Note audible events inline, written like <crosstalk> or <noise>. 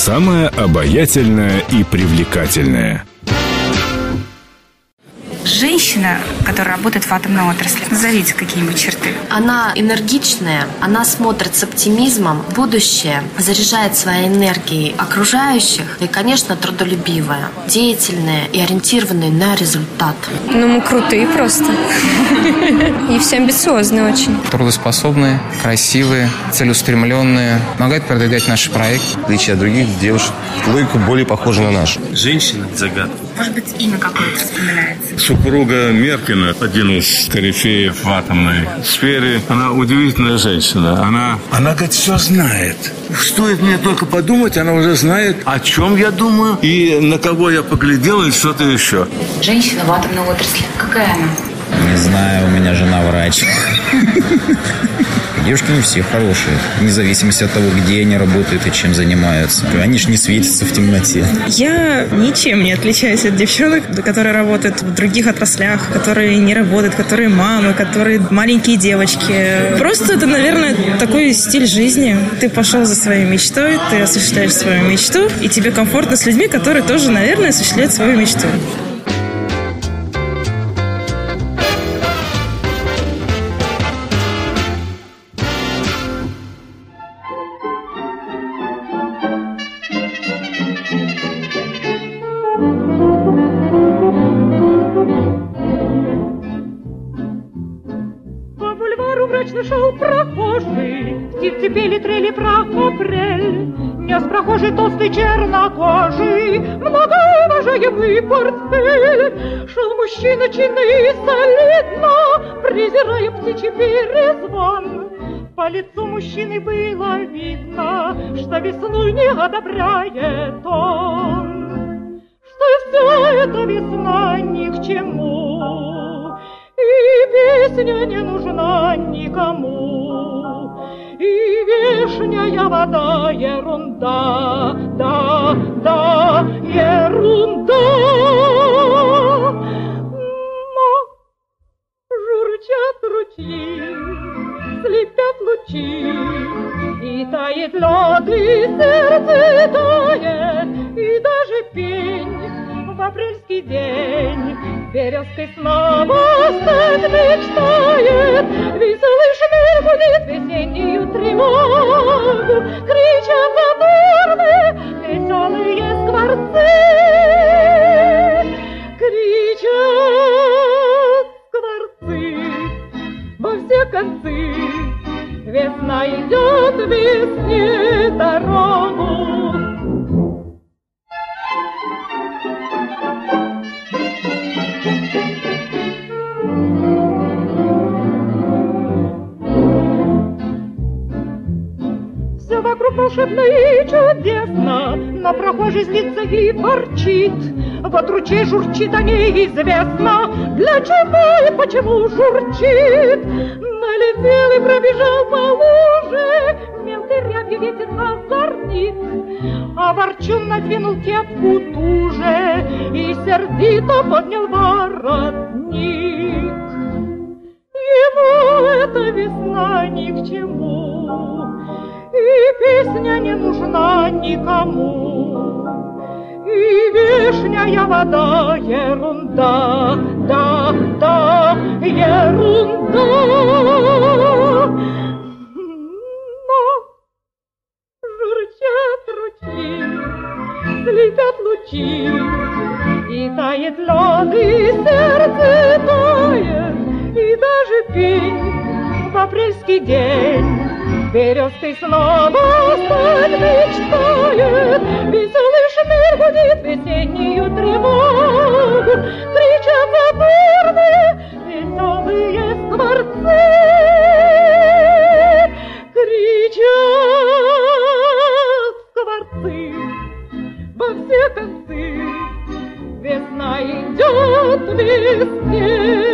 самая обаятельная и привлекательная – женщина, которая работает в атомной отрасли? Назовите какие-нибудь черты. Она энергичная, она смотрит с оптимизмом в будущее, заряжает своей энергией окружающих и, конечно, трудолюбивая, деятельная и ориентированная на результат. Ну, мы крутые просто. <laughs> И все амбициозные очень. Трудоспособные, красивые, целеустремленные. Помогают продвигать наш проект. В отличие от других девушек, логика более похожа на нашу. Женщина – загадка. Может быть, имя какое-то вспоминается? Супруга Меркина, один из корифеев в атомной сфере, она удивительная женщина. Она, она говорит, все знает. Стоит мне только подумать, она уже знает, о чем я думаю и на кого я поглядел и что-то еще. Женщина в атомной отрасли. Какая она? Не знаю, у меня жена врач. Девушки не все хорошие, вне зависимости от того, где они работают и чем занимаются. Они же не светятся в темноте. Я ничем не отличаюсь от девчонок, которые работают в других отраслях, которые не работают, которые мамы, которые маленькие девочки. Просто это, наверное, такой стиль жизни. Ты пошел за своей мечтой, ты осуществляешь свою мечту, и тебе комфортно с людьми, которые тоже, наверное, осуществляют свою мечту. Толстый чернокожий, многоуважаемый портфель. Шел мужчина чинно и солидно, презирая птичий перезвон. По лицу мужчины было видно, что весну не одобряет он. Что все это весна ни к чему, песня не нужна никому и вешняя вода ерунда, да, да, ерунда. Но журчат ручьи, слепят лучи, и тает лед, и сердце тает, и даже пень в апрельский день березкой снова мечтает, веселый шмель будет весеннюю тревогу, кричат задорны веселые скворцы, кричат скворцы во все концы. Весна идет весне дорогу, вокруг волшебно и чудесно, но прохожий злится и ворчит. Вот ручей журчит, а неизвестно, для чего и почему журчит. Налетел и пробежал по луже, мелкой рябью ветер озорнит. А ворчун надвинул кепку туже и сердито поднял воротник. Ему эта весна ни к чему, и песня не нужна никому. И вишняя вода ерунда, да, да, ерунда. Но журчат ручьи, слепят лучи, и тает лед, и сердце тает, и даже пень в апрельский день Березкой снова сталь мечтает, Веселый шмель будет весеннюю тревогу, Кричат задорные веселые скворцы. Кричат скворцы во все концы, Весна идет весне